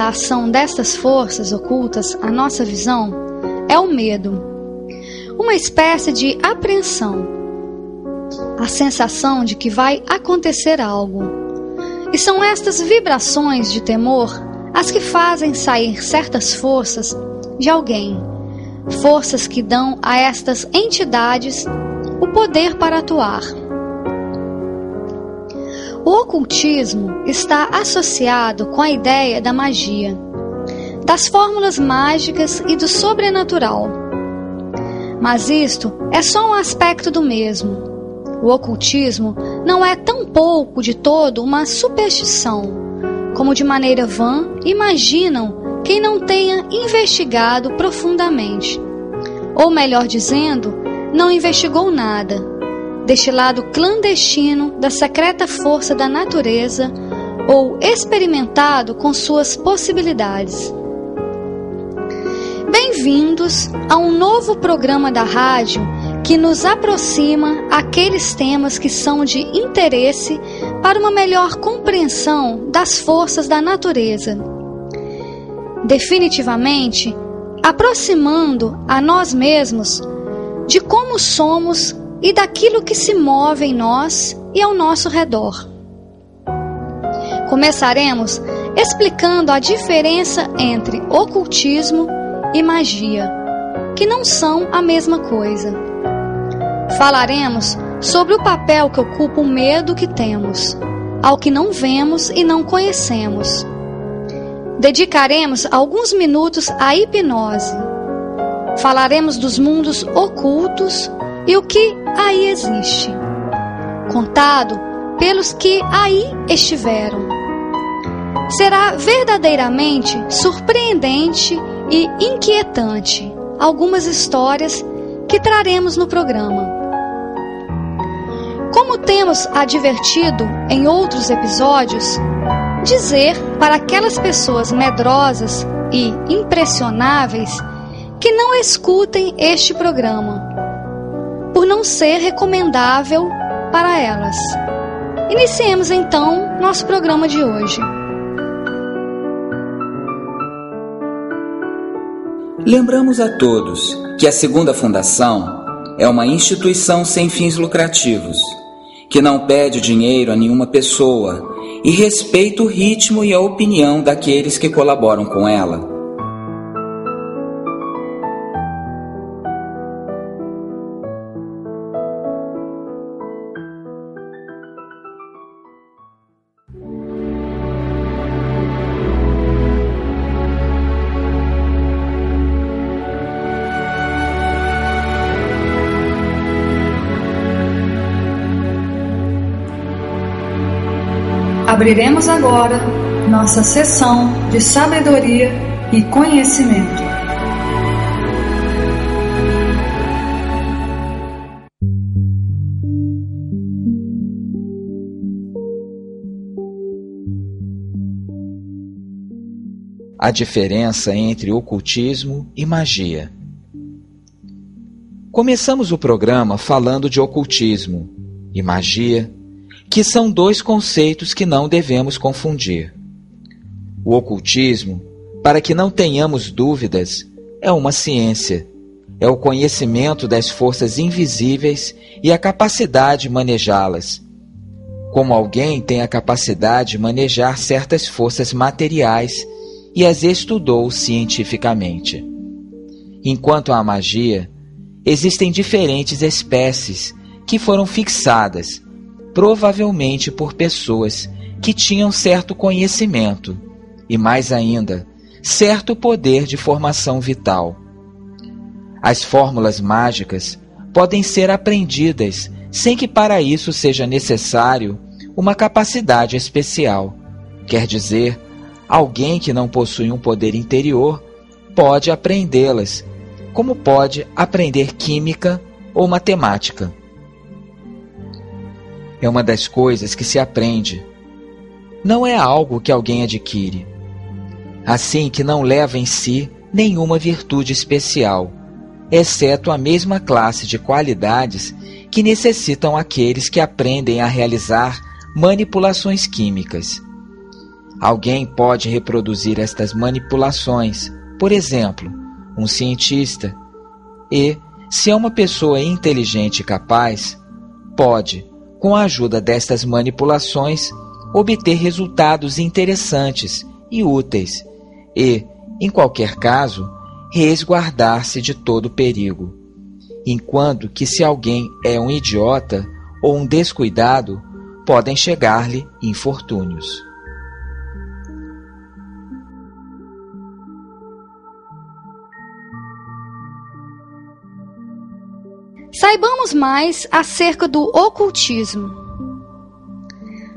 A ação destas forças ocultas à nossa visão é o medo, uma espécie de apreensão, a sensação de que vai acontecer algo. E são estas vibrações de temor as que fazem sair certas forças de alguém, forças que dão a estas entidades o poder para atuar. O ocultismo está associado com a ideia da magia, das fórmulas mágicas e do sobrenatural. Mas isto é só um aspecto do mesmo. O ocultismo não é tão pouco de todo uma superstição, como de maneira vã imaginam quem não tenha investigado profundamente. Ou melhor dizendo, não investigou nada deste lado clandestino da secreta força da natureza ou experimentado com suas possibilidades. Bem-vindos a um novo programa da rádio que nos aproxima aqueles temas que são de interesse para uma melhor compreensão das forças da natureza. Definitivamente, aproximando a nós mesmos de como somos e daquilo que se move em nós e ao nosso redor. Começaremos explicando a diferença entre ocultismo e magia, que não são a mesma coisa. Falaremos sobre o papel que ocupa o medo que temos, ao que não vemos e não conhecemos. Dedicaremos alguns minutos à hipnose. Falaremos dos mundos ocultos e o que aí existe, contado pelos que aí estiveram. Será verdadeiramente surpreendente e inquietante algumas histórias que traremos no programa. Como temos advertido em outros episódios, dizer para aquelas pessoas medrosas e impressionáveis que não escutem este programa por não ser recomendável para elas. Iniciemos então nosso programa de hoje. Lembramos a todos que a Segunda Fundação é uma instituição sem fins lucrativos, que não pede dinheiro a nenhuma pessoa e respeita o ritmo e a opinião daqueles que colaboram com ela. Abriremos agora nossa sessão de sabedoria e conhecimento. A diferença entre ocultismo e magia. Começamos o programa falando de ocultismo e magia que são dois conceitos que não devemos confundir. O ocultismo, para que não tenhamos dúvidas, é uma ciência. É o conhecimento das forças invisíveis e a capacidade de manejá-las. Como alguém tem a capacidade de manejar certas forças materiais e as estudou cientificamente. Enquanto a magia, existem diferentes espécies que foram fixadas provavelmente por pessoas que tinham certo conhecimento e, mais ainda, certo poder de formação vital. As fórmulas mágicas podem ser aprendidas sem que para isso seja necessário uma capacidade especial. Quer dizer, alguém que não possui um poder interior pode aprendê-las, como pode aprender química ou matemática é uma das coisas que se aprende. Não é algo que alguém adquire. Assim que não leva em si nenhuma virtude especial, exceto a mesma classe de qualidades que necessitam aqueles que aprendem a realizar manipulações químicas. Alguém pode reproduzir estas manipulações, por exemplo, um cientista, e, se é uma pessoa inteligente e capaz, pode, com a ajuda destas manipulações, obter resultados interessantes e úteis e, em qualquer caso, resguardar-se de todo perigo. Enquanto que se alguém é um idiota ou um descuidado, podem chegar-lhe infortúnios. Saibamos mais acerca do ocultismo.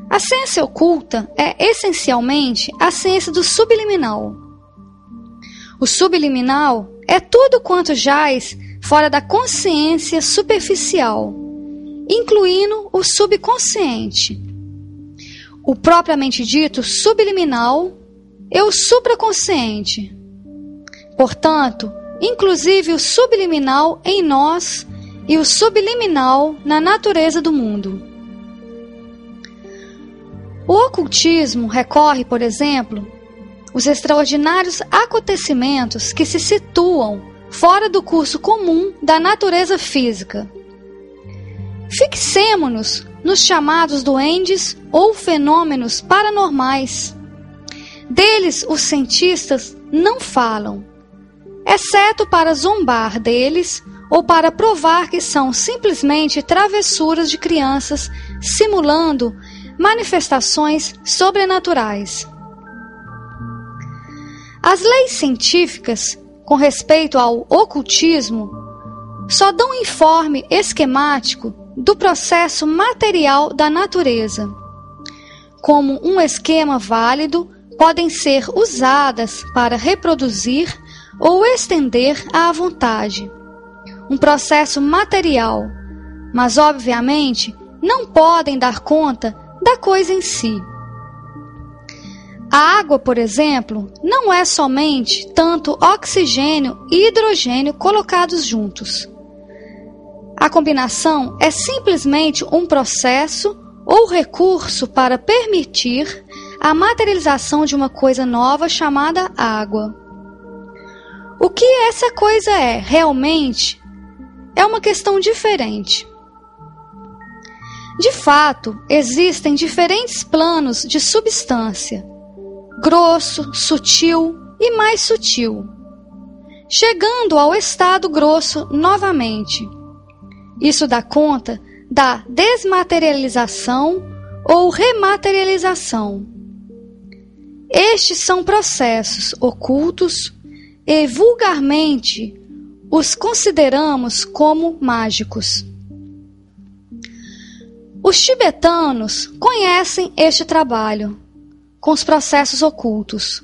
A ciência oculta é essencialmente a ciência do subliminal. O subliminal é tudo quanto jaz fora da consciência superficial, incluindo o subconsciente. O propriamente dito subliminal é o supraconsciente. Portanto, inclusive o subliminal em nós e o subliminal na natureza do mundo. O ocultismo recorre, por exemplo, os extraordinários acontecimentos que se situam fora do curso comum da natureza física. Fixemo-nos nos chamados duendes ou fenômenos paranormais. Deles os cientistas não falam, exceto para zombar deles ou para provar que são simplesmente travessuras de crianças simulando manifestações sobrenaturais. As leis científicas com respeito ao ocultismo só dão informe esquemático do processo material da natureza. Como um esquema válido, podem ser usadas para reproduzir ou estender à vontade um processo material, mas obviamente não podem dar conta da coisa em si. A água, por exemplo, não é somente tanto oxigênio e hidrogênio colocados juntos. A combinação é simplesmente um processo ou recurso para permitir a materialização de uma coisa nova chamada água. O que essa coisa é realmente é uma questão diferente. De fato, existem diferentes planos de substância: grosso, sutil e mais sutil, chegando ao estado grosso novamente. Isso dá conta da desmaterialização ou rematerialização. Estes são processos ocultos e vulgarmente os consideramos como mágicos. Os tibetanos conhecem este trabalho com os processos ocultos.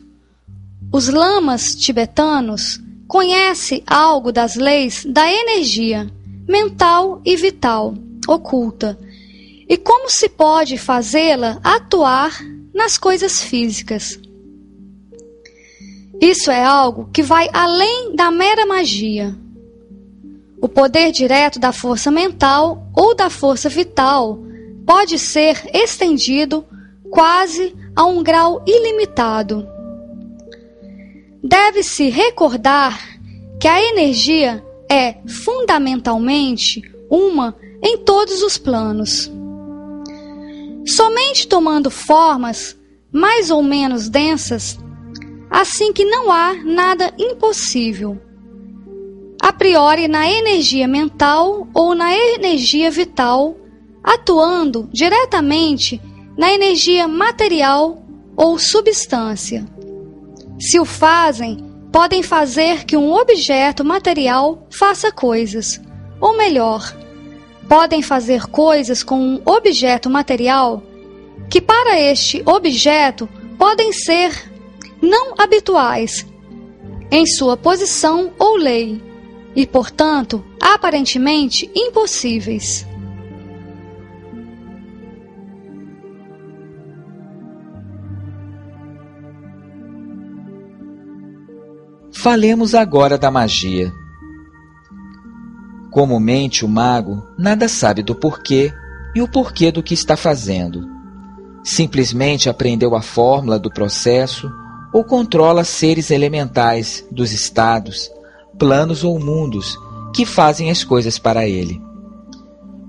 Os lamas tibetanos conhecem algo das leis da energia mental e vital oculta e como se pode fazê-la atuar nas coisas físicas. Isso é algo que vai além da mera magia. O poder direto da força mental ou da força vital pode ser estendido quase a um grau ilimitado. Deve-se recordar que a energia é fundamentalmente uma em todos os planos. Somente tomando formas mais ou menos densas, assim que não há nada impossível. A priori na energia mental ou na energia vital, atuando diretamente na energia material ou substância. Se o fazem, podem fazer que um objeto material faça coisas, ou melhor, podem fazer coisas com um objeto material que para este objeto podem ser não habituais em sua posição ou lei e, portanto, aparentemente impossíveis. Falemos agora da magia. Comumente, o mago nada sabe do porquê e o porquê do que está fazendo. Simplesmente aprendeu a fórmula do processo ou controla seres elementais dos estados, planos ou mundos que fazem as coisas para ele.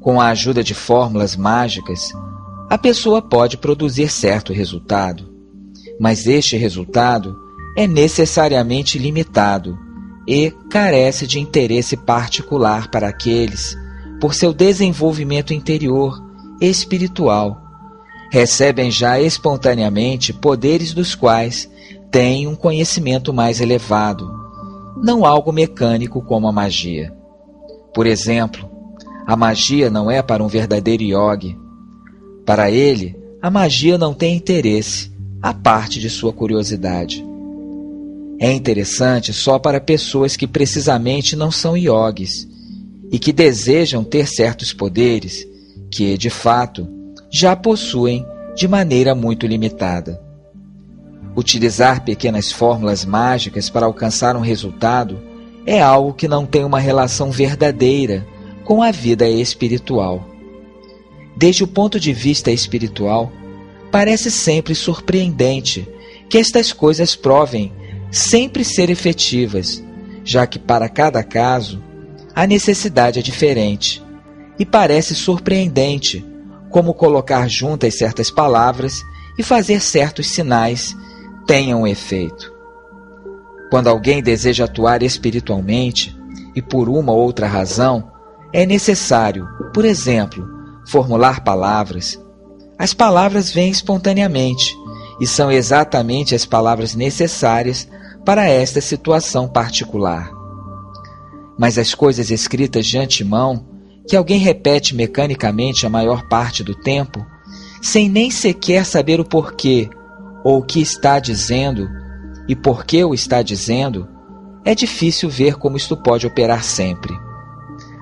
Com a ajuda de fórmulas mágicas, a pessoa pode produzir certo resultado, mas este resultado é necessariamente limitado e carece de interesse particular para aqueles, por seu desenvolvimento interior e espiritual, recebem já espontaneamente poderes dos quais têm um conhecimento mais elevado, não algo mecânico como a magia. Por exemplo, a magia não é para um verdadeiro yogi. Para ele, a magia não tem interesse, a parte de sua curiosidade. É interessante só para pessoas que precisamente não são yogis e que desejam ter certos poderes que, de fato, já possuem de maneira muito limitada. Utilizar pequenas fórmulas mágicas para alcançar um resultado é algo que não tem uma relação verdadeira com a vida espiritual. Desde o ponto de vista espiritual, parece sempre surpreendente que estas coisas provem sempre ser efetivas, já que para cada caso a necessidade é diferente, e parece surpreendente como colocar juntas certas palavras e fazer certos sinais tenham efeito. Quando alguém deseja atuar espiritualmente e por uma ou outra razão, é necessário, por exemplo, formular palavras. As palavras vêm espontaneamente e são exatamente as palavras necessárias para esta situação particular. Mas as coisas escritas de antemão, que alguém repete mecanicamente a maior parte do tempo, sem nem sequer saber o porquê ou o que está dizendo e por que o está dizendo, é difícil ver como isto pode operar sempre.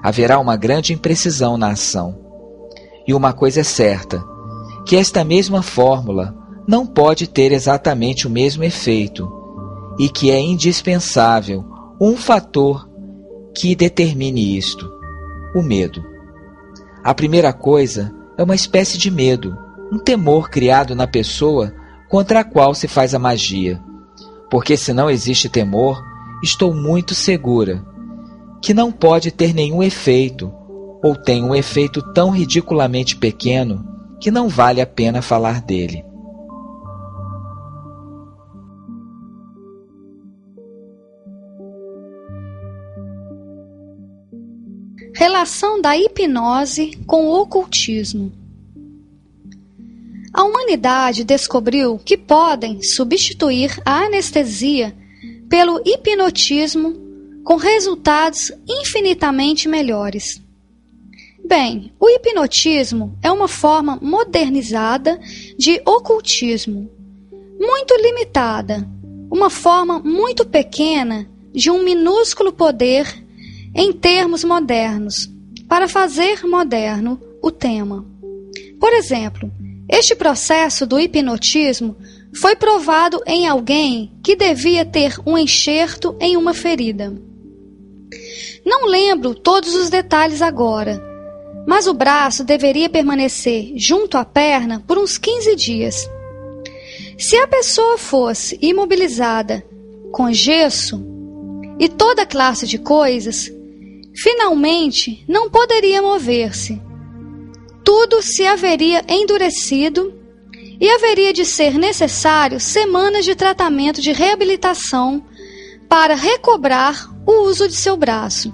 Haverá uma grande imprecisão na ação. E uma coisa é certa: que esta mesma fórmula não pode ter exatamente o mesmo efeito, e que é indispensável um fator que determine isto: o medo. A primeira coisa é uma espécie de medo, um temor criado na pessoa contra a qual se faz a magia. Porque se não existe temor, estou muito segura que não pode ter nenhum efeito, ou tem um efeito tão ridiculamente pequeno que não vale a pena falar dele. Relação da hipnose com o ocultismo. A humanidade descobriu que podem substituir a anestesia pelo hipnotismo com resultados infinitamente melhores. Bem, o hipnotismo é uma forma modernizada de ocultismo, muito limitada, uma forma muito pequena de um minúsculo poder em termos modernos, para fazer moderno o tema. Por exemplo, este processo do hipnotismo foi provado em alguém que devia ter um enxerto em uma ferida. Não lembro todos os detalhes agora, mas o braço deveria permanecer junto à perna por uns 15 dias. Se a pessoa fosse imobilizada com gesso e toda classe de coisas, finalmente não poderia mover-se. Tudo se haveria endurecido e haveria de ser necessário semanas de tratamento de reabilitação para recobrar o uso de seu braço.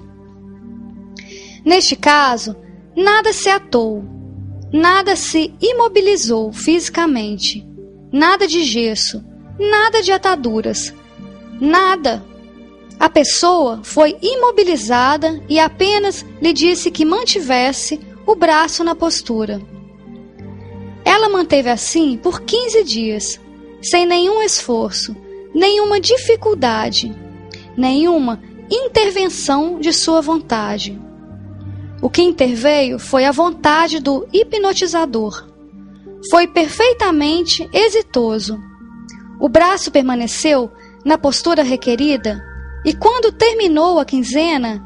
Neste caso, nada se atou, nada se imobilizou fisicamente, nada de gesso, nada de ataduras, nada. A pessoa foi imobilizada e apenas lhe disse que mantivesse o braço na postura. Ela manteve assim por 15 dias, sem nenhum esforço, nenhuma dificuldade, nenhuma intervenção de sua vontade. O que interveio foi a vontade do hipnotizador. Foi perfeitamente exitoso. O braço permaneceu na postura requerida e, quando terminou a quinzena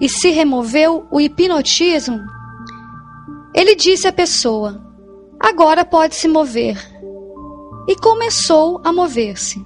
e se removeu o hipnotismo, ele disse à pessoa: Agora pode se mover. E começou a mover-se.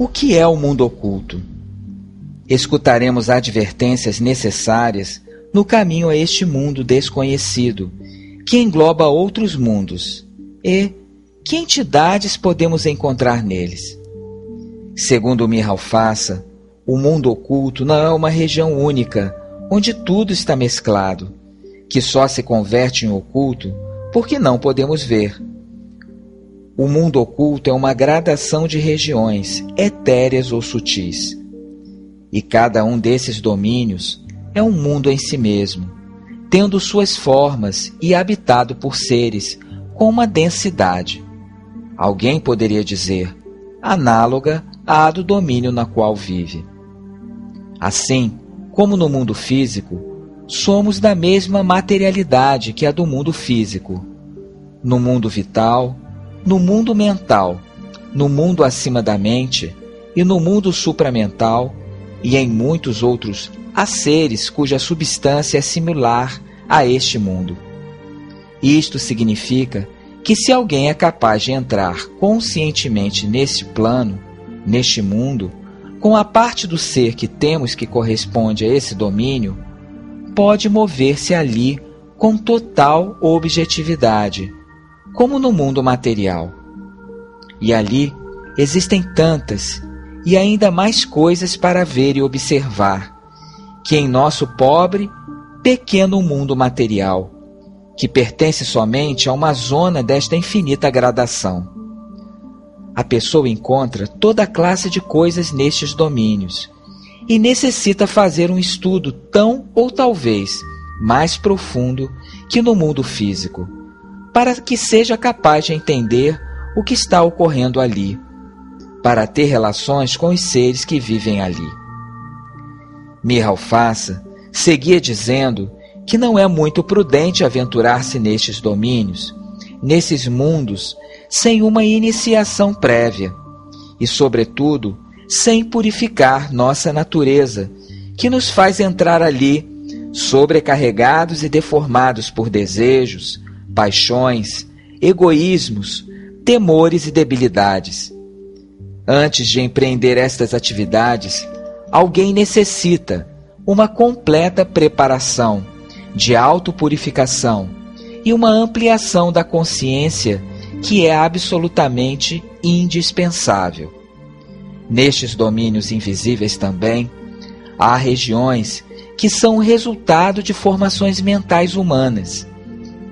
O que é o mundo oculto? Escutaremos advertências necessárias no caminho a este mundo desconhecido, que engloba outros mundos, e que entidades podemos encontrar neles. Segundo Mihal Faça, o mundo oculto não é uma região única, onde tudo está mesclado, que só se converte em oculto porque não podemos ver. O mundo oculto é uma gradação de regiões, etéreas ou sutis. E cada um desses domínios é um mundo em si mesmo, tendo suas formas e habitado por seres com uma densidade. Alguém poderia dizer, análoga à do domínio na qual vive. Assim, como no mundo físico, somos da mesma materialidade que a do mundo físico. No mundo vital, no mundo mental, no mundo acima da mente e no mundo supramental, e em muitos outros há seres cuja substância é similar a este mundo. Isto significa que se alguém é capaz de entrar conscientemente neste plano, neste mundo, com a parte do ser que temos que corresponde a esse domínio, pode mover-se ali com total objetividade, como no mundo material. E ali existem tantas e ainda mais coisas para ver e observar, que em nosso pobre, pequeno mundo material, que pertence somente a uma zona desta infinita gradação. A pessoa encontra toda classe de coisas nestes domínios e necessita fazer um estudo tão ou talvez mais profundo que no mundo físico, para que seja capaz de entender o que está ocorrendo ali, para ter relações com os seres que vivem ali. Miralfaça seguia dizendo que não é muito prudente aventurar-se nestes domínios, nesses mundos, sem uma iniciação prévia e, sobretudo, sem purificar nossa natureza, que nos faz entrar ali, sobrecarregados e deformados por desejos, paixões, egoísmos, temores e debilidades. Antes de empreender estas atividades, alguém necessita uma completa preparação de autopurificação e uma ampliação da consciência que é absolutamente indispensável. Nestes domínios invisíveis também, há regiões que são resultado de formações mentais humanas.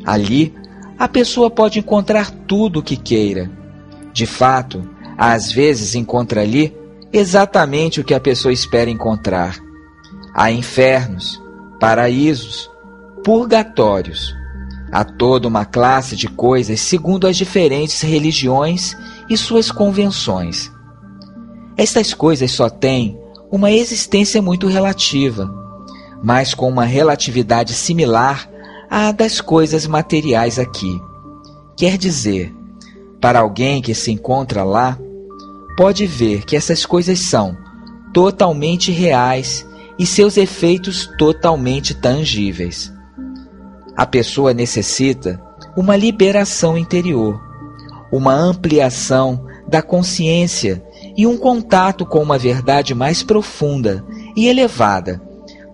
Ali, a pessoa pode encontrar tudo o que queira. De fato, às vezes encontra ali exatamente o que a pessoa espera encontrar. Há infernos, paraísos, purgatórios. Há toda uma classe de coisas segundo as diferentes religiões e suas convenções. Estas coisas só têm uma existência muito relativa, mas com uma relatividade similar à das coisas materiais aqui. Quer dizer, para alguém que se encontra lá, pode ver que essas coisas são totalmente reais e seus efeitos totalmente tangíveis. A pessoa necessita uma liberação interior, uma ampliação da consciência e um contato com uma verdade mais profunda e elevada,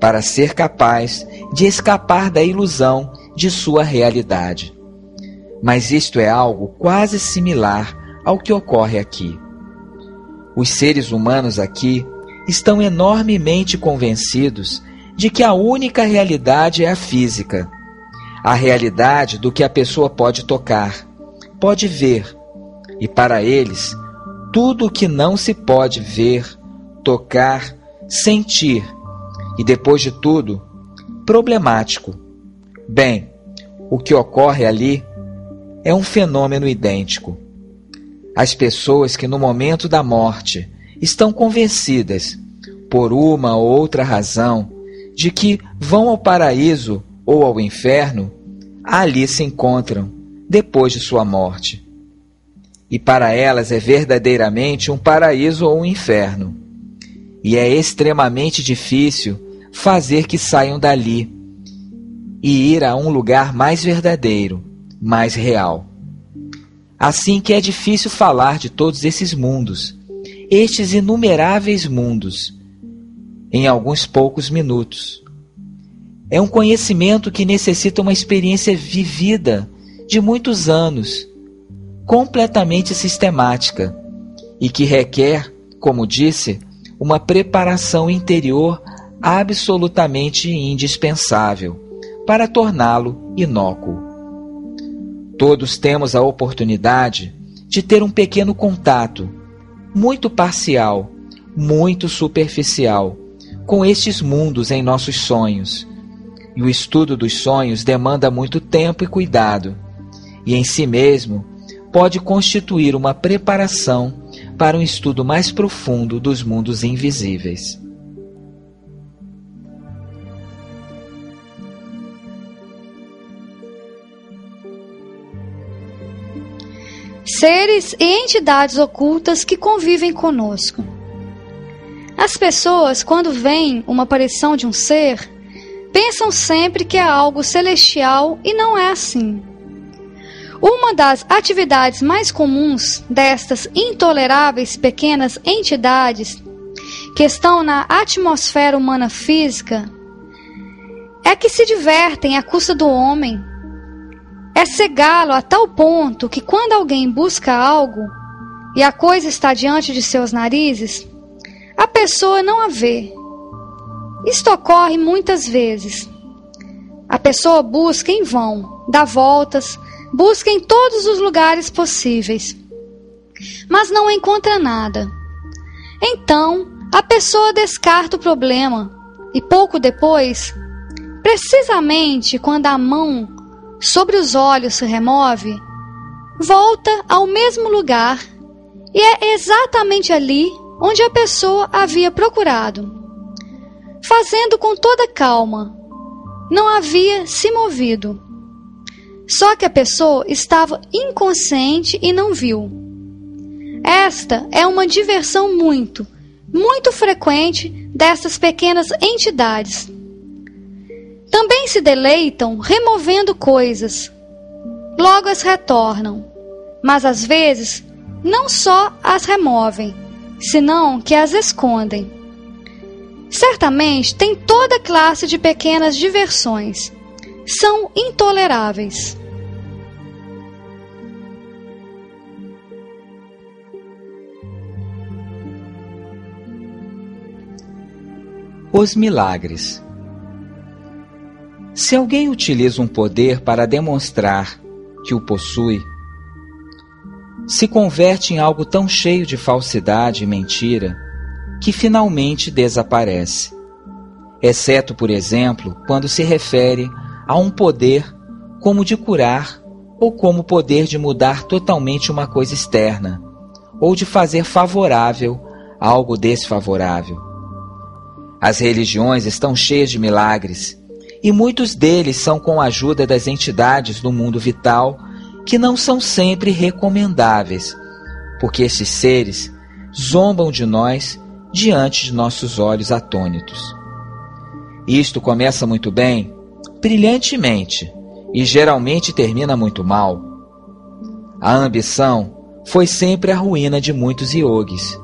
para ser capaz de escapar da ilusão de sua realidade. Mas isto é algo quase similar ao que ocorre aqui. Os seres humanos aqui estão enormemente convencidos de que a única realidade é a física, a realidade do que a pessoa pode tocar, pode ver, e para eles tudo o que não se pode ver, tocar, sentir e, depois de tudo, problemático. Bem, o que ocorre ali é um fenômeno idêntico. As pessoas que no momento da morte estão convencidas, por uma ou outra razão, de que vão ao paraíso ou ao inferno, ali se encontram depois de sua morte e para elas é verdadeiramente um paraíso ou um inferno. E é extremamente difícil fazer que saiam dali e ir a um lugar mais verdadeiro, mais real. Assim que é difícil falar de todos esses mundos estes inumeráveis mundos em alguns poucos minutos. É um conhecimento que necessita uma experiência vivida de muitos anos, completamente sistemática e que requer, como disse, uma preparação interior absolutamente indispensável para torná-lo inócuo. Todos temos a oportunidade de ter um pequeno contato, muito parcial, muito superficial, com estes mundos em nossos sonhos. E o estudo dos sonhos demanda muito tempo e cuidado, e em si mesmo pode constituir uma preparação para um estudo mais profundo dos mundos invisíveis. Seres e entidades ocultas que convivem conosco. As pessoas, quando veem uma aparição de um ser, pensam sempre que é algo celestial e não é assim. Uma das atividades mais comuns destas intoleráveis pequenas entidades que estão na atmosfera humana física é que se divertem à custa do homem. É cegá-lo a tal ponto que quando alguém busca algo e a coisa está diante de seus narizes, a pessoa não a vê. Isto ocorre muitas vezes. A pessoa busca em vão, dá voltas, busca em todos os lugares possíveis, mas não encontra nada. Então, a pessoa descarta o problema e pouco depois, precisamente quando a mão sobre os olhos se remove, volta ao mesmo lugar e é exatamente ali onde a pessoa havia procurado. Fazendo com toda calma, não havia se movido. Só que a pessoa estava inconsciente e não viu. Esta é uma diversão muito, muito frequente dessas pequenas entidades. Também se deleitam removendo coisas. Logo as retornam, mas às vezes não só as removem, senão que as escondem. Certamente tem toda classe de pequenas diversões. São intoleráveis. Os milagres. Se alguém utiliza um poder para demonstrar que o possui, se converte em algo tão cheio de falsidade e mentira que finalmente desaparece. Exceto, por exemplo, quando se refere a um poder como de curar ou como poder de mudar totalmente uma coisa externa, ou de fazer favorável algo desfavorável. As religiões estão cheias de milagres, e muitos deles são com a ajuda das entidades do mundo vital que não são sempre recomendáveis, porque esses seres zombam de nós diante de nossos olhos atônitos. Isto começa muito bem, brilhantemente, e geralmente termina muito mal. A ambição foi sempre a ruína de muitos yogis.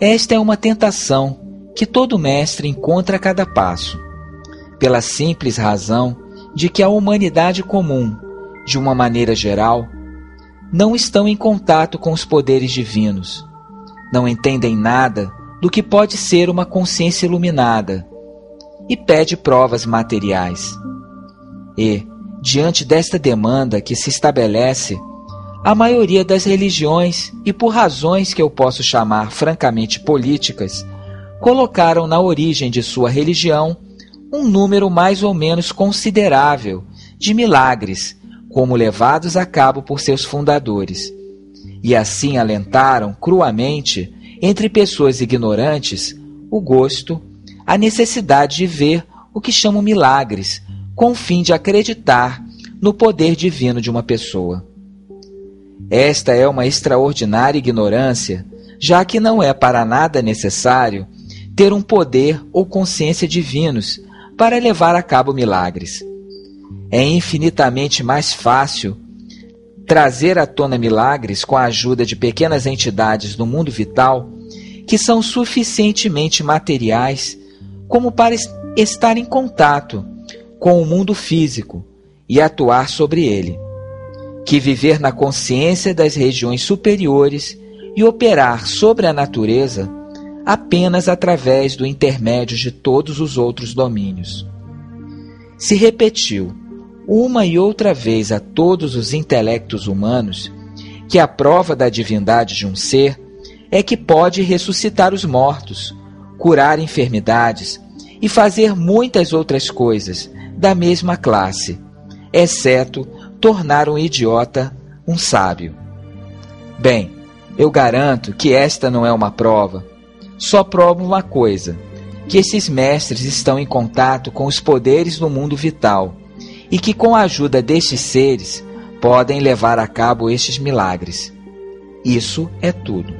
Esta é uma tentação que todo mestre encontra a cada passo, pela simples razão de que a humanidade comum de uma maneira geral, não estão em contato com os poderes divinos, não entendem nada do que pode ser uma consciência iluminada e pede provas materiais. E, diante desta demanda que se estabelece, a maioria das religiões, e por razões que eu posso chamar francamente políticas, colocaram na origem de sua religião um número mais ou menos considerável de milagres como levados a cabo por seus fundadores, e assim alentaram cruamente, entre pessoas ignorantes, o gosto, a necessidade de ver o que chamam milagres, com o fim de acreditar no poder divino de uma pessoa. Esta é uma extraordinária ignorância, já que não é para nada necessário ter um poder ou consciência divinos para levar a cabo milagres. É infinitamente mais fácil trazer à tona milagres com a ajuda de pequenas entidades no mundo vital que são suficientemente materiais como para estar em contato com o mundo físico e atuar sobre ele, que viver na consciência das regiões superiores e operar sobre a natureza apenas através do intermédio de todos os outros domínios. Se repetiu uma e outra vez a todos os intelectos humanos que a prova da divindade de um ser é que pode ressuscitar os mortos, curar enfermidades e fazer muitas outras coisas da mesma classe, exceto tornar um idiota um sábio. Bem, eu garanto que esta não é uma prova. Só prova uma coisa: que esses mestres estão em contato com os poderes do mundo vital e que, com a ajuda destes seres, podem levar a cabo estes milagres. Isso é tudo.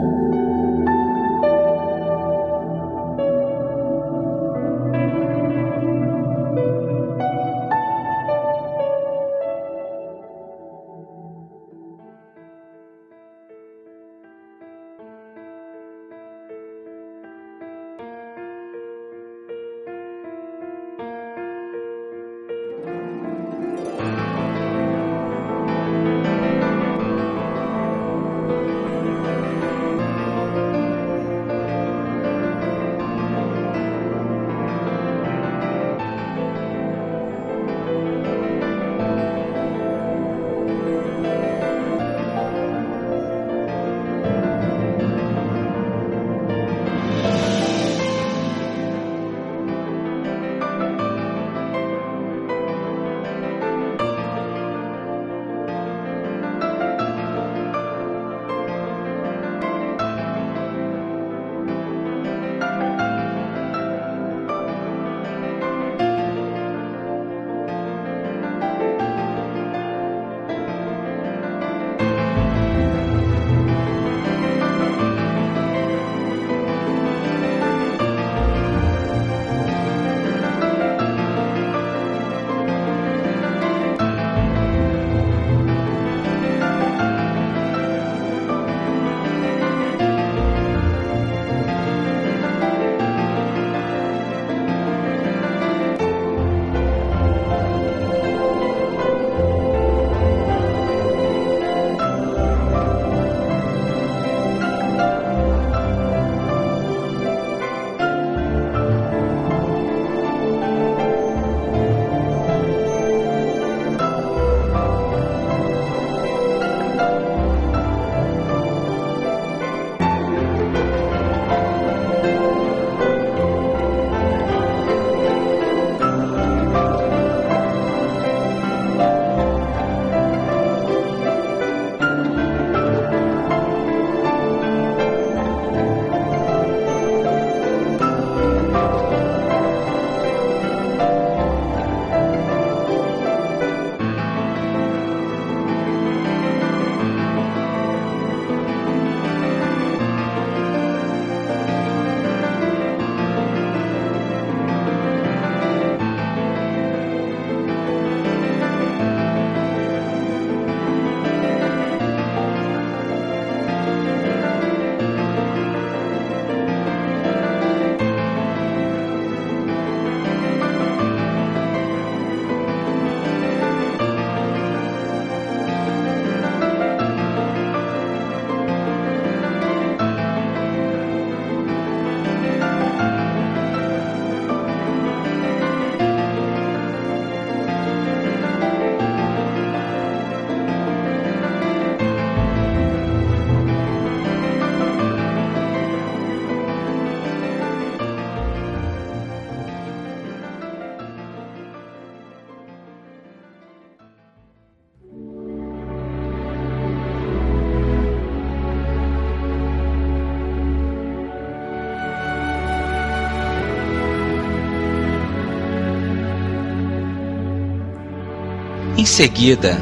Em seguida,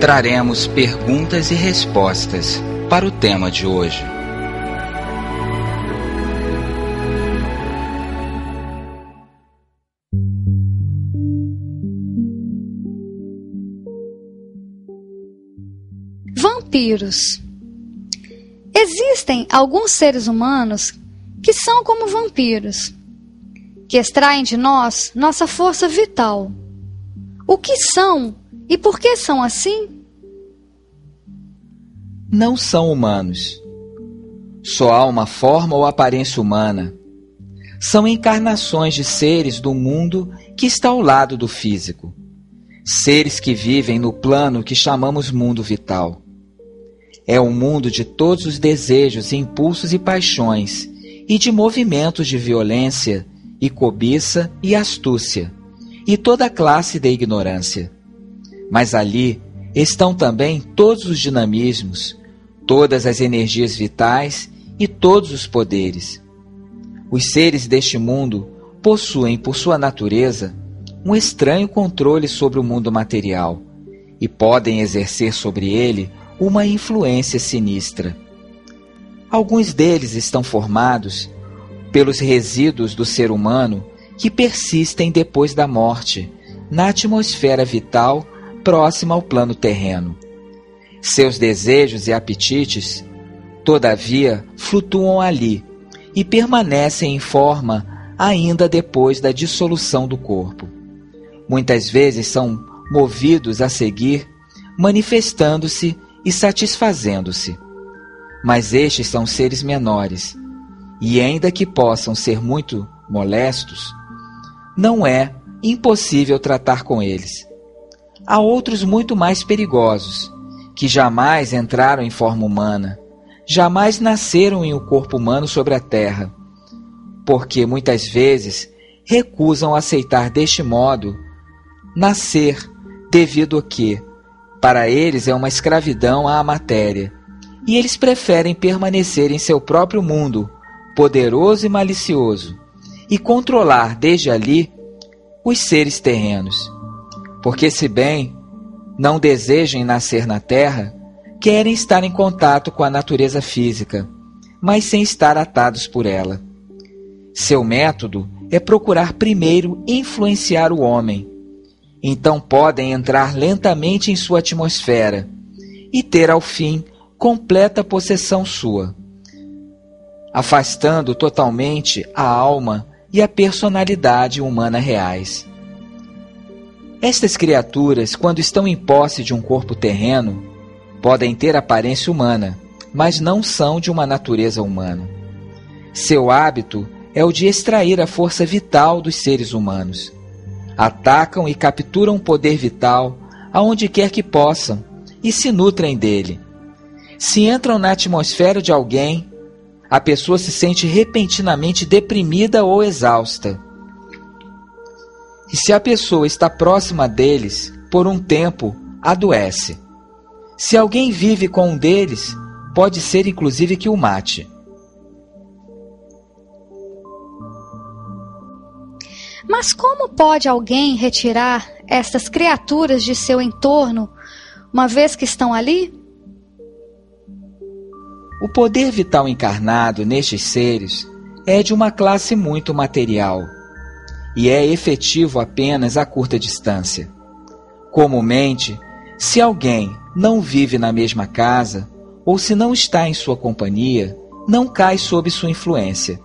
traremos perguntas e respostas para o tema de hoje. Vampiros. Existem alguns seres humanos que são como vampiros, que extraem de nós nossa força vital. O que são e por que são assim? Não são humanos. Só há uma forma ou aparência humana. São encarnações de seres do mundo que está ao lado do físico. Seres que vivem no plano que chamamos mundo vital. É um mundo de todos os desejos, impulsos e paixões, e de movimentos de violência, e cobiça e astúcia, e toda classe de ignorância. Mas ali estão também todos os dinamismos, todas as energias vitais e todos os poderes. Os seres deste mundo possuem, por sua natureza, um estranho controle sobre o mundo material e podem exercer sobre ele uma influência sinistra. Alguns deles estão formados pelos resíduos do ser humano que persistem depois da morte, na atmosfera vital próxima ao plano terreno. Seus desejos e apetites, todavia, flutuam ali e permanecem em forma ainda depois da dissolução do corpo. Muitas vezes são movidos a seguir, manifestando-se e satisfazendo-se. Mas estes são seres menores, e ainda que possam ser muito molestos, não é impossível tratar com eles. Há outros muito mais perigosos, que jamais entraram em forma humana, jamais nasceram em um corpo humano sobre a terra, porque muitas vezes recusam aceitar deste modo nascer devido a que para eles é uma escravidão à matéria, e eles preferem permanecer em seu próprio mundo, poderoso e malicioso, e controlar desde ali os seres terrenos. Porque, se bem não desejam nascer na terra, querem estar em contato com a natureza física, mas sem estar atados por ela. Seu método é procurar primeiro influenciar o homem, então podem entrar lentamente em sua atmosfera e ter ao fim completa possessão sua, afastando totalmente a alma e a personalidade humana reais. Estas criaturas, quando estão em posse de um corpo terreno, podem ter aparência humana, mas não são de uma natureza humana. Seu hábito é o de extrair a força vital dos seres humanos atacam e capturam o poder vital aonde quer que possam e se nutrem dele. Se entram na atmosfera de alguém, a pessoa se sente repentinamente deprimida ou exausta. E se a pessoa está próxima deles, por um tempo, adoece. Se alguém vive com um deles, pode ser inclusive que o mate. Mas como pode alguém retirar estas criaturas de seu entorno, uma vez que estão ali? O poder vital encarnado nestes seres é de uma classe muito material e é efetivo apenas a curta distância. Comumente, se alguém não vive na mesma casa ou se não está em sua companhia, não cai sob sua influência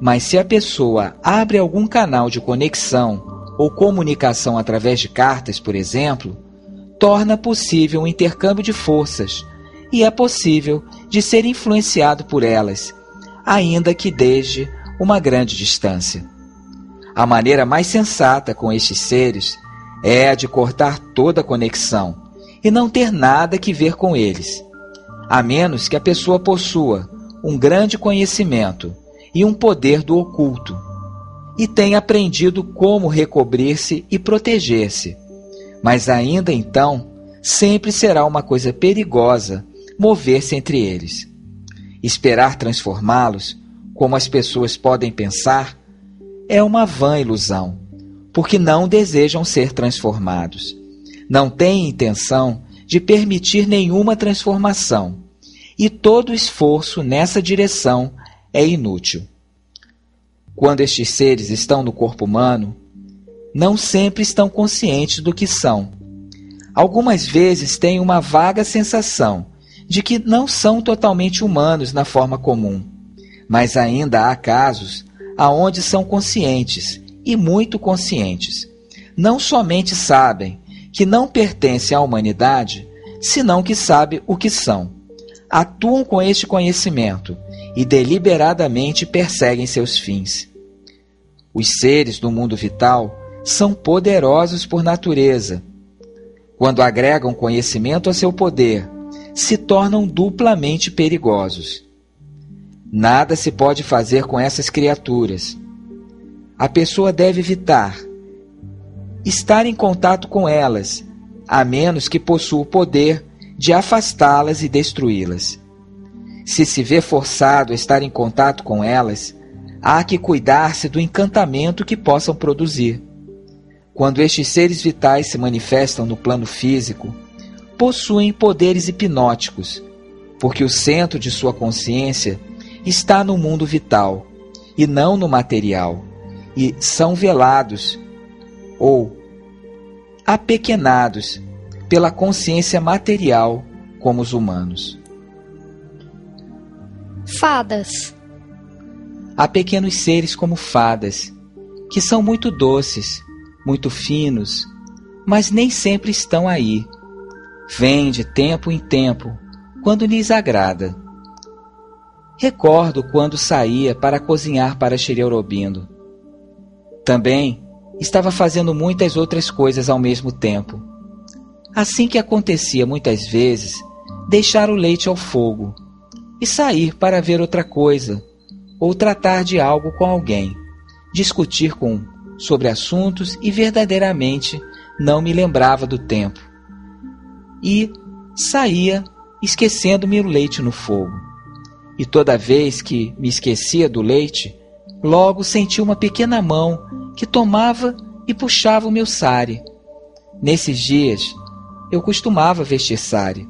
mas se a pessoa abre algum canal de conexão ou comunicação através de cartas, por exemplo, torna possível o um intercâmbio de forças e é possível de ser influenciado por elas, ainda que desde uma grande distância. A maneira mais sensata com estes seres é a de cortar toda conexão e não ter nada que ver com eles, a menos que a pessoa possua um grande conhecimento e um poder do oculto, e tem aprendido como recobrir-se e proteger-se. Mas ainda então, sempre será uma coisa perigosa mover-se entre eles. Esperar transformá-los, como as pessoas podem pensar, é uma vã ilusão, porque não desejam ser transformados. Não têm intenção de permitir nenhuma transformação, e todo esforço nessa direção é inútil. Quando estes seres estão no corpo humano, não sempre estão conscientes do que são. Algumas vezes têm uma vaga sensação de que não são totalmente humanos na forma comum, mas ainda há casos aonde são conscientes e muito conscientes. Não somente sabem que não pertencem à humanidade, senão que sabem o que são. Atuam com este conhecimento e deliberadamente perseguem seus fins. Os seres do mundo vital são poderosos por natureza. Quando agregam conhecimento a seu poder, se tornam duplamente perigosos. Nada se pode fazer com essas criaturas. A pessoa deve evitar estar em contato com elas, a menos que possua o poder de afastá-las e destruí-las. Se se vê forçado a estar em contato com elas, há que cuidar-se do encantamento que possam produzir. Quando estes seres vitais se manifestam no plano físico, possuem poderes hipnóticos, porque o centro de sua consciência está no mundo vital e não no material, e são velados ou apequenados pela consciência material como os humanos. Fadas. Há pequenos seres como fadas, que são muito doces, muito finos, mas nem sempre estão aí. Vêm de tempo em tempo, quando lhes agrada. Recordo quando saía para cozinhar para Xereurobindo. Também estava fazendo muitas outras coisas ao mesmo tempo. Assim que acontecia muitas vezes, deixar o leite ao fogo e sair para ver outra coisa, ou tratar de algo com alguém, discutir com sobre assuntos e verdadeiramente não me lembrava do tempo. E saía esquecendo-me o leite no fogo. E toda vez que me esquecia do leite, logo senti uma pequena mão que tomava e puxava o meu sari. Nesses dias, eu costumava vestir sari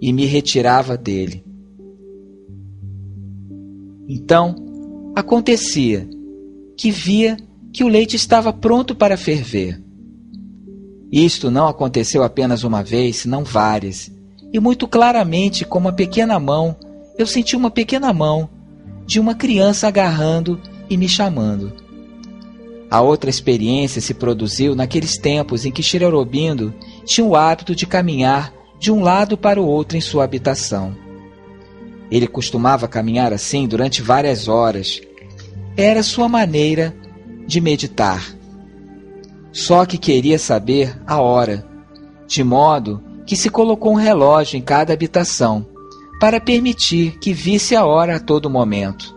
e me retirava dele. Então, acontecia que via que o leite estava pronto para ferver. Isto não aconteceu apenas uma vez, senão várias, e muito claramente, com uma pequena mão, eu senti uma pequena mão de uma criança agarrando e me chamando. A outra experiência se produziu naqueles tempos em que Shiraurobindo tinha o hábito de caminhar de um lado para o outro em sua habitação. Ele costumava caminhar assim durante várias horas. Era sua maneira de meditar. Só que queria saber a hora, de modo que se colocou um relógio em cada habitação para permitir que visse a hora a todo momento.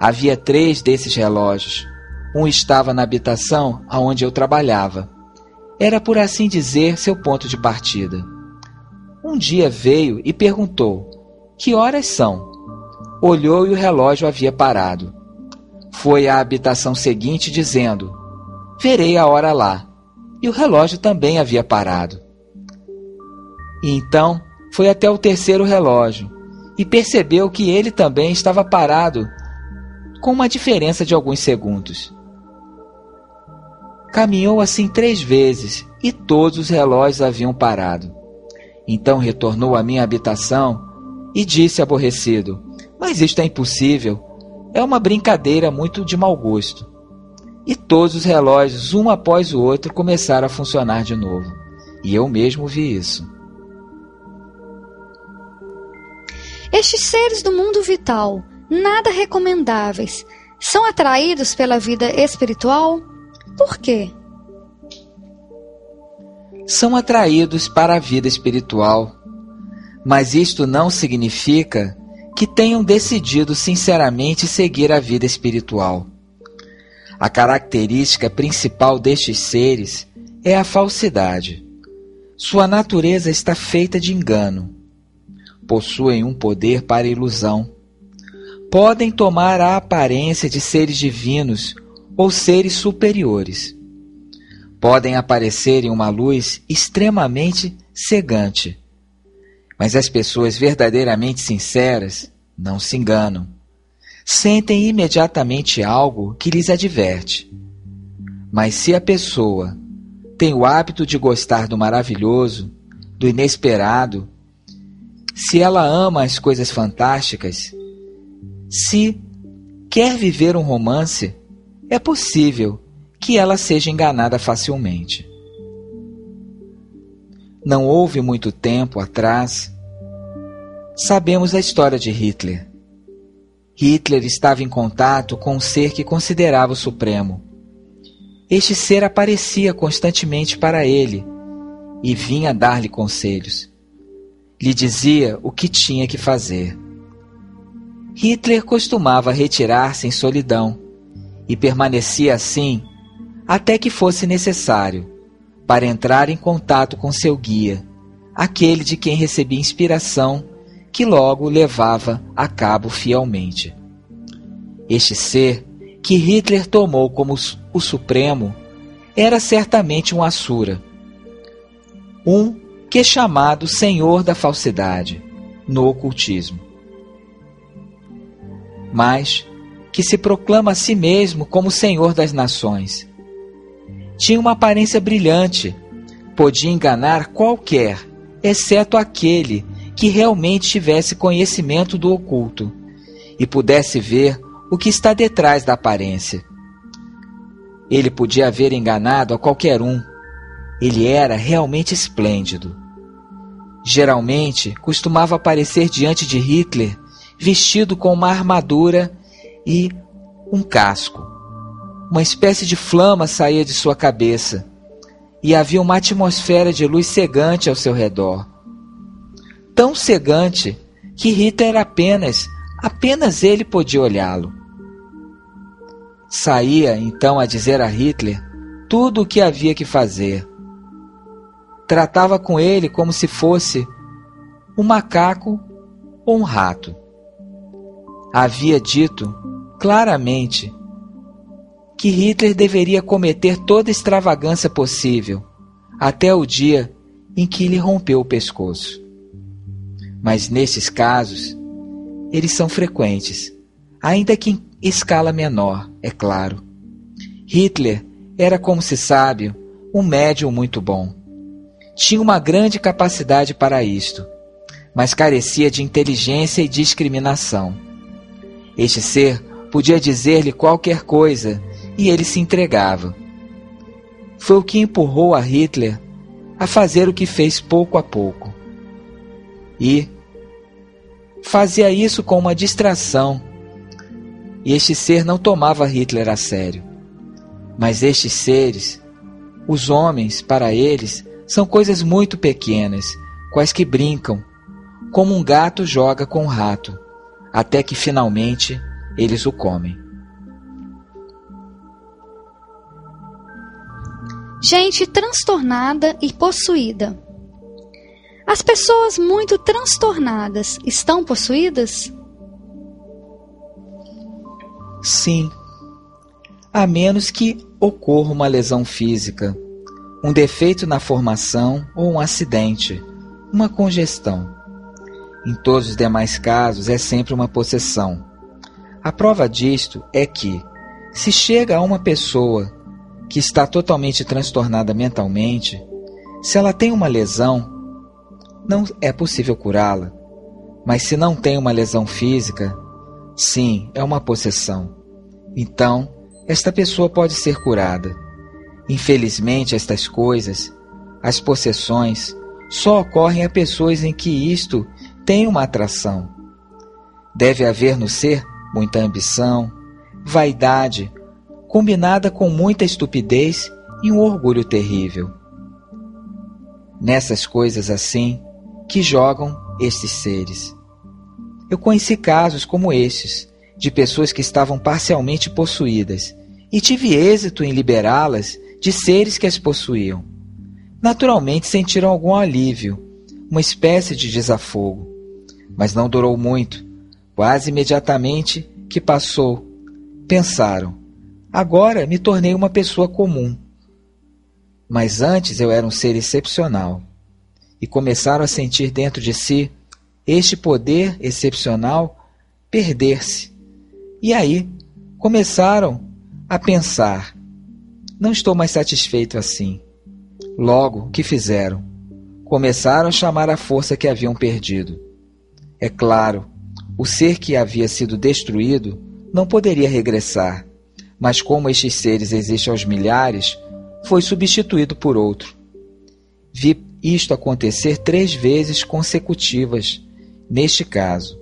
Havia três desses relógios. Um estava na habitação aonde eu trabalhava. Era, por assim dizer, seu ponto de partida. Um dia veio e perguntou: Que horas são? Olhou e o relógio havia parado. Foi à habitação seguinte dizendo: Verei a hora lá. E o relógio também havia parado. E então foi até o terceiro relógio e percebeu que ele também estava parado, com uma diferença de alguns segundos. Caminhou assim três vezes e todos os relógios haviam parado. Então retornou à minha habitação e disse aborrecido: Mas isto é impossível. É uma brincadeira muito de mau gosto. E todos os relógios, um após o outro, começaram a funcionar de novo. E eu mesmo vi isso. Estes seres do mundo vital, nada recomendáveis, são atraídos pela vida espiritual? Por quê? São atraídos para a vida espiritual, mas isto não significa que tenham decidido sinceramente seguir a vida espiritual. A característica principal destes seres é a falsidade. Sua natureza está feita de engano. Possuem um poder para ilusão. Podem tomar a aparência de seres divinos ou seres superiores. podem aparecer em uma luz extremamente cegante. Mas as pessoas verdadeiramente sinceras não se enganam. Sentem imediatamente algo que lhes adverte. Mas se a pessoa tem o hábito de gostar do maravilhoso, do inesperado, se ela ama as coisas fantásticas, se quer viver um romance, é possível que ela seja enganada facilmente. Não houve muito tempo atrás, sabemos a história de Hitler. Hitler estava em contato com um ser que considerava o supremo. Este ser aparecia constantemente para ele e vinha dar-lhe conselhos. Lhe dizia o que tinha que fazer. Hitler costumava retirar-se em solidão e permanecia assim até que fosse necessário para entrar em contato com seu guia, aquele de quem recebia inspiração que logo levava a cabo fielmente. Este ser, que Hitler tomou como o Supremo, era certamente um Assura, um que é chamado Senhor da Falsidade no ocultismo. Mas que se proclama a si mesmo como Senhor das Nações tinha uma aparência brilhante. Podia enganar qualquer, exceto aquele que realmente tivesse conhecimento do oculto e pudesse ver o que está detrás da aparência. Ele podia haver enganado a qualquer um. Ele era realmente esplêndido. Geralmente costumava aparecer diante de Hitler vestido com uma armadura e um casco. Uma espécie de flama saía de sua cabeça e havia uma atmosfera de luz cegante ao seu redor. Tão cegante que Hitler apenas, apenas ele podia olhá-lo. Saía então a dizer a Hitler tudo o que havia que fazer. Tratava com ele como se fosse um macaco ou um rato. Havia dito claramente que Hitler deveria cometer toda extravagância possível, até o dia em que lhe rompeu o pescoço. Mas nesses casos, eles são frequentes, ainda que em escala menor, é claro. Hitler era, como se sabe, um médium muito bom. Tinha uma grande capacidade para isto, mas carecia de inteligência e discriminação. Este ser podia dizer-lhe qualquer coisa e ele se entregava. Foi o que empurrou a Hitler a fazer o que fez pouco a pouco. E fazia isso com uma distração. E este ser não tomava Hitler a sério. Mas estes seres, os homens, para eles, são coisas muito pequenas, quais que brincam, como um gato joga com um rato, até que finalmente eles o comem. gente transtornada e possuída. As pessoas muito transtornadas estão possuídas? Sim, a menos que ocorra uma lesão física, um defeito na formação ou um acidente, uma congestão. Em todos os demais casos é sempre uma possessão. A prova disto é que, se chega a uma pessoa que está totalmente transtornada mentalmente, se ela tem uma lesão, não é possível curá-la. Mas se não tem uma lesão física, sim, é uma possessão. Então, esta pessoa pode ser curada. Infelizmente, estas coisas, as possessões, só ocorrem a pessoas em que isto tem uma atração. Deve haver no ser muita ambição, vaidade combinada com muita estupidez e um orgulho terrível. Nessas coisas assim que jogam estes seres. Eu conheci casos como estes, de pessoas que estavam parcialmente possuídas, e tive êxito em liberá-las de seres que as possuíam. Naturalmente sentiram algum alívio, uma espécie de desafogo, mas não durou muito. Quase imediatamente que passou, pensaram: Agora me tornei uma pessoa comum. Mas antes eu era um ser excepcional. E começaram a sentir dentro de si este poder excepcional perder-se. E aí começaram a pensar: não estou mais satisfeito assim. Logo, o que fizeram? Começaram a chamar a força que haviam perdido. É claro, o ser que havia sido destruído não poderia regressar, mas como estes seres existem aos milhares, foi substituído por outro. Vi isto acontecer três vezes consecutivas, neste caso.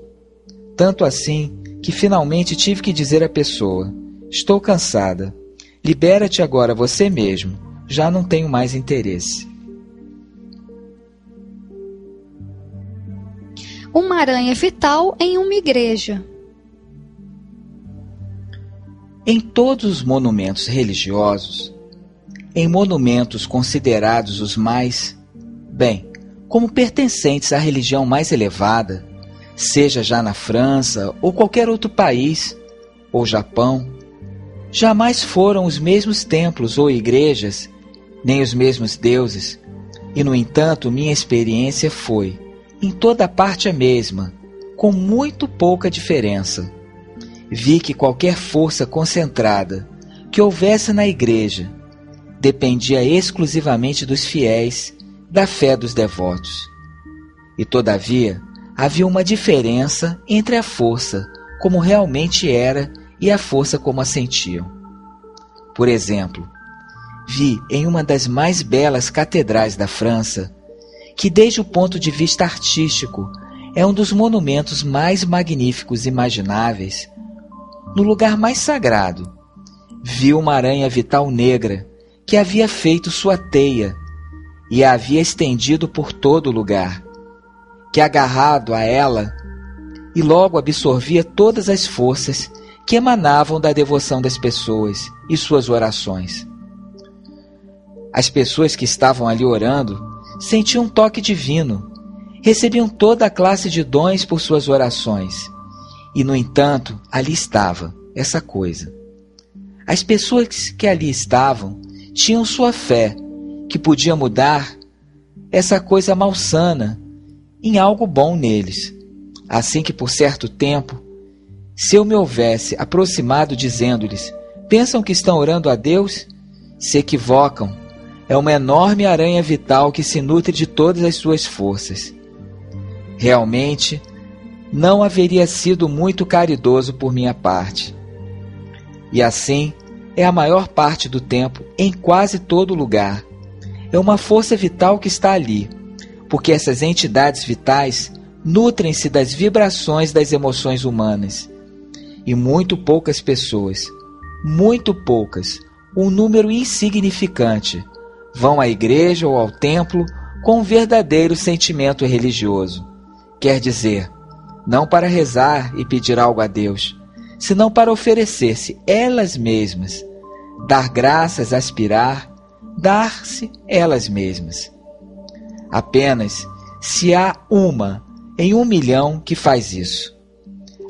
Tanto assim que finalmente tive que dizer à pessoa: Estou cansada. Libera-te agora você mesmo. Já não tenho mais interesse. Uma aranha vital em uma igreja. Em todos os monumentos religiosos, em monumentos considerados os mais, bem, como pertencentes à religião mais elevada, seja já na França ou qualquer outro país, ou Japão, jamais foram os mesmos templos ou igrejas, nem os mesmos deuses, e no entanto minha experiência foi, em toda parte a mesma, com muito pouca diferença. Vi que qualquer força concentrada que houvesse na igreja dependia exclusivamente dos fiéis, da fé dos devotos. E todavia, havia uma diferença entre a força como realmente era e a força como a sentiam. Por exemplo, vi em uma das mais belas catedrais da França que, desde o ponto de vista artístico, é um dos monumentos mais magníficos imagináveis, no lugar mais sagrado, vi uma aranha vital negra que havia feito sua teia e a havia estendido por todo o lugar, que agarrado a ela e logo absorvia todas as forças que emanavam da devoção das pessoas e suas orações. As pessoas que estavam ali orando sentiam um toque divino, recebiam toda a classe de dons por suas orações. E, no entanto, ali estava essa coisa. As pessoas que ali estavam tinham sua fé, que podia mudar essa coisa malsana em algo bom neles. Assim que por certo tempo, se eu me houvesse aproximado dizendo-lhes: Pensam que estão orando a Deus? Se equivocam. É uma enorme aranha vital que se nutre de todas as suas forças. Realmente, não haveria sido muito caridoso por minha parte. E assim, é a maior parte do tempo em quase todo lugar. É uma força vital que está ali, porque essas entidades vitais nutrem-se das vibrações das emoções humanas. E muito poucas pessoas, muito poucas, um número insignificante, vão à igreja ou ao templo com um verdadeiro sentimento religioso. Quer dizer, não para rezar e pedir algo a Deus, senão para oferecer-se elas mesmas dar graças, aspirar, dar-se elas mesmas. Apenas se há uma em um milhão que faz isso.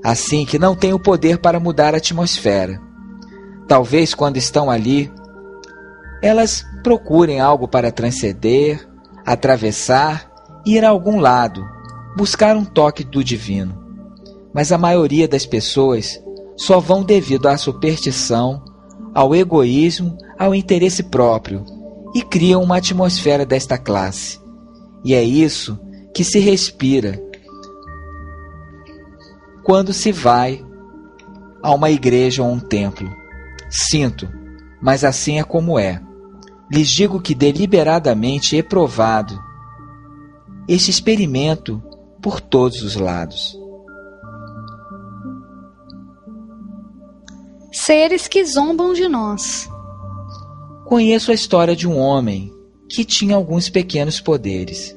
Assim que não tem o poder para mudar a atmosfera. Talvez quando estão ali, elas procurem algo para transcender, atravessar, ir a algum lado, buscar um toque do divino. Mas a maioria das pessoas só vão devido à superstição ao egoísmo, ao interesse próprio e criam uma atmosfera desta classe. E é isso que se respira quando se vai a uma igreja ou um templo. Sinto, mas assim é como é. Lhes digo que deliberadamente é provado este experimento por todos os lados. seres que zombam de nós. Conheço a história de um homem que tinha alguns pequenos poderes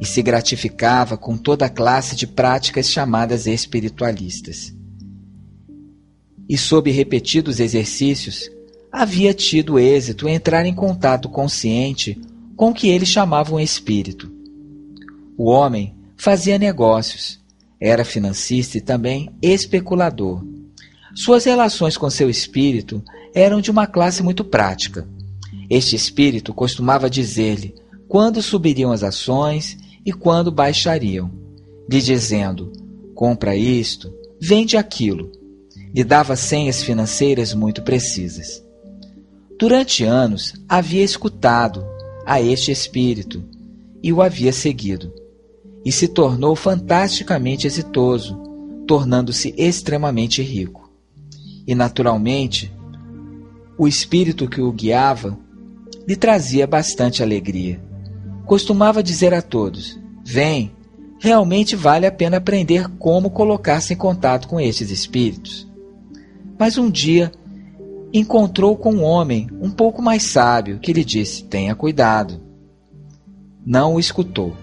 e se gratificava com toda a classe de práticas chamadas espiritualistas. E sob repetidos exercícios, havia tido êxito em entrar em contato consciente com o que eles chamavam espírito. O homem fazia negócios, era financista e também especulador suas relações com seu espírito eram de uma classe muito prática. Este espírito costumava dizer-lhe quando subiriam as ações e quando baixariam, lhe dizendo: compra isto, vende aquilo. Lhe dava senhas financeiras muito precisas. Durante anos havia escutado a este espírito e o havia seguido, e se tornou fantasticamente exitoso, tornando-se extremamente rico. E naturalmente, o espírito que o guiava lhe trazia bastante alegria. Costumava dizer a todos: Vem, realmente vale a pena aprender como colocar-se em contato com estes espíritos. Mas um dia encontrou com um homem um pouco mais sábio que lhe disse: Tenha cuidado. Não o escutou,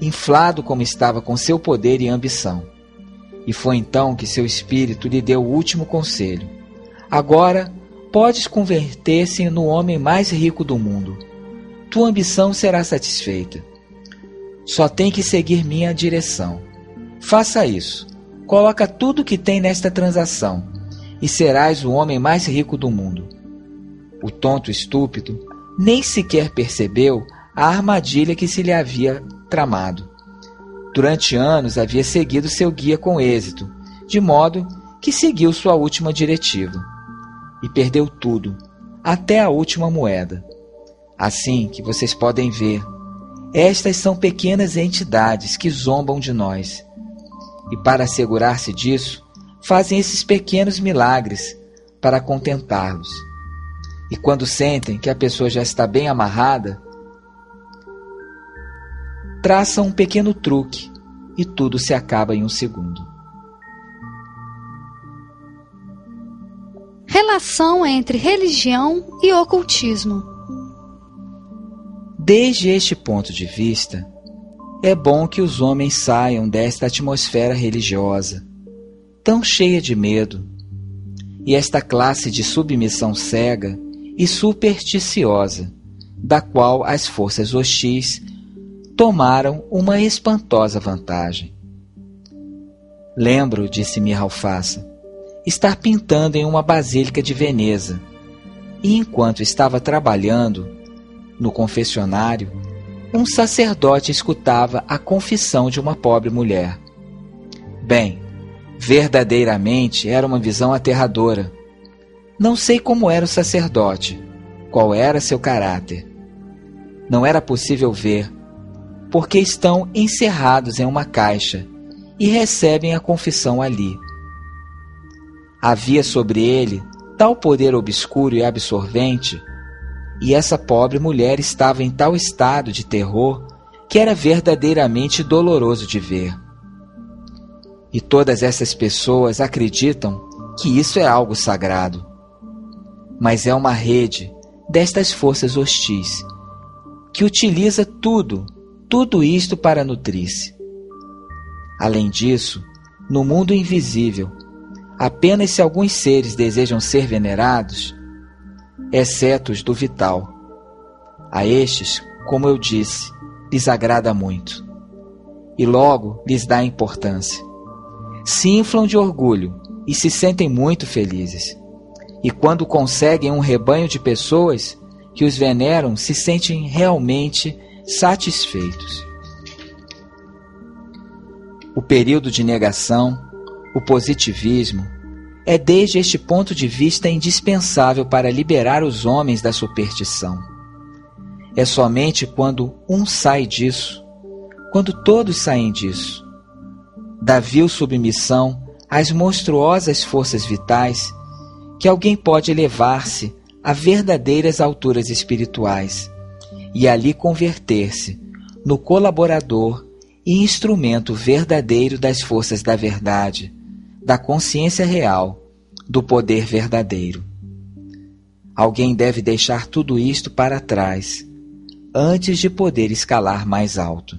inflado como estava com seu poder e ambição. E foi então que seu espírito lhe deu o último conselho: Agora podes converter-se no homem mais rico do mundo. Tua ambição será satisfeita. Só tem que seguir minha direção. Faça isso. Coloca tudo que tem nesta transação e serás o homem mais rico do mundo. O tonto estúpido nem sequer percebeu a armadilha que se lhe havia tramado. Durante anos havia seguido seu guia com êxito, de modo que seguiu sua última diretiva e perdeu tudo, até a última moeda. Assim que vocês podem ver, estas são pequenas entidades que zombam de nós. E para assegurar-se disso, fazem esses pequenos milagres para contentá-los. E quando sentem que a pessoa já está bem amarrada, traçam um pequeno truque e tudo se acaba em um segundo. Relação entre religião e ocultismo. Desde este ponto de vista, é bom que os homens saiam desta atmosfera religiosa, tão cheia de medo, e esta classe de submissão cega e supersticiosa, da qual as forças hostis tomaram uma espantosa vantagem. Lembro, disse-me Ralfaça, estar pintando em uma basílica de Veneza. E enquanto estava trabalhando no confessionário, um sacerdote escutava a confissão de uma pobre mulher. Bem, verdadeiramente era uma visão aterradora. Não sei como era o sacerdote, qual era seu caráter. Não era possível ver, porque estão encerrados em uma caixa e recebem a confissão ali. Havia sobre ele tal poder obscuro e absorvente, e essa pobre mulher estava em tal estado de terror que era verdadeiramente doloroso de ver. E todas essas pessoas acreditam que isso é algo sagrado. Mas é uma rede destas forças hostis que utiliza tudo, tudo isto para nutrir-se. Além disso, no mundo invisível, apenas se alguns seres desejam ser venerados, exceto os do vital. A estes, como eu disse, lhes agrada muito. E logo lhes dá importância. Se inflam de orgulho e se sentem muito felizes. E quando conseguem um rebanho de pessoas que os veneram, se sentem realmente satisfeitos. O período de negação o positivismo é, desde este ponto de vista, indispensável para liberar os homens da superstição. É somente quando um sai disso, quando todos saem disso, da vil submissão às monstruosas forças vitais, que alguém pode elevar-se a verdadeiras alturas espirituais e ali converter-se no colaborador e instrumento verdadeiro das forças da verdade da consciência real, do poder verdadeiro. Alguém deve deixar tudo isto para trás antes de poder escalar mais alto.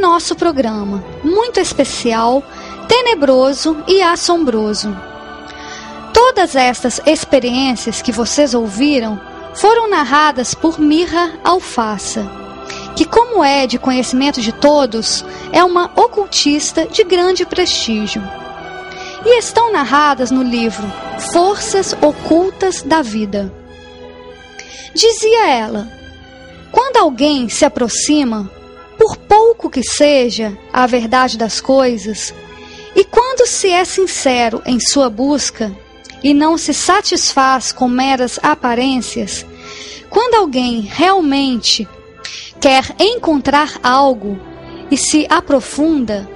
nosso programa, muito especial, tenebroso e assombroso. Todas estas experiências que vocês ouviram foram narradas por Mirra Alfaça, que, como é de conhecimento de todos, é uma ocultista de grande prestígio. E estão narradas no livro Forças Ocultas da Vida. Dizia ela: quando alguém se aproxima por pouco que seja a verdade das coisas, e quando se é sincero em sua busca e não se satisfaz com meras aparências, quando alguém realmente quer encontrar algo e se aprofunda,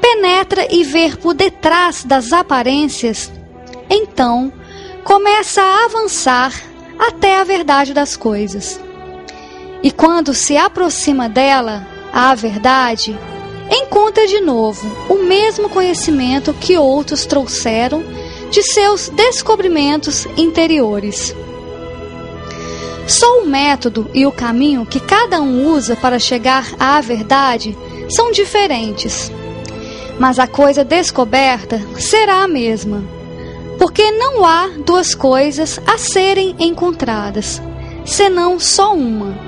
penetra e vê por detrás das aparências, então começa a avançar até a verdade das coisas. E quando se aproxima dela, à verdade, encontra de novo o mesmo conhecimento que outros trouxeram de seus descobrimentos interiores. Só o método e o caminho que cada um usa para chegar à verdade são diferentes. Mas a coisa descoberta será a mesma, porque não há duas coisas a serem encontradas, senão só uma.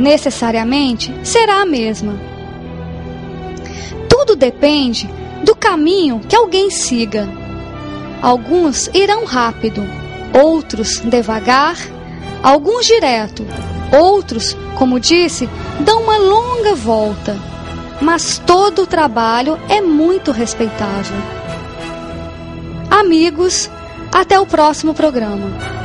Necessariamente será a mesma. Tudo depende do caminho que alguém siga. Alguns irão rápido, outros devagar, alguns direto, outros, como disse, dão uma longa volta. Mas todo o trabalho é muito respeitável. Amigos, até o próximo programa.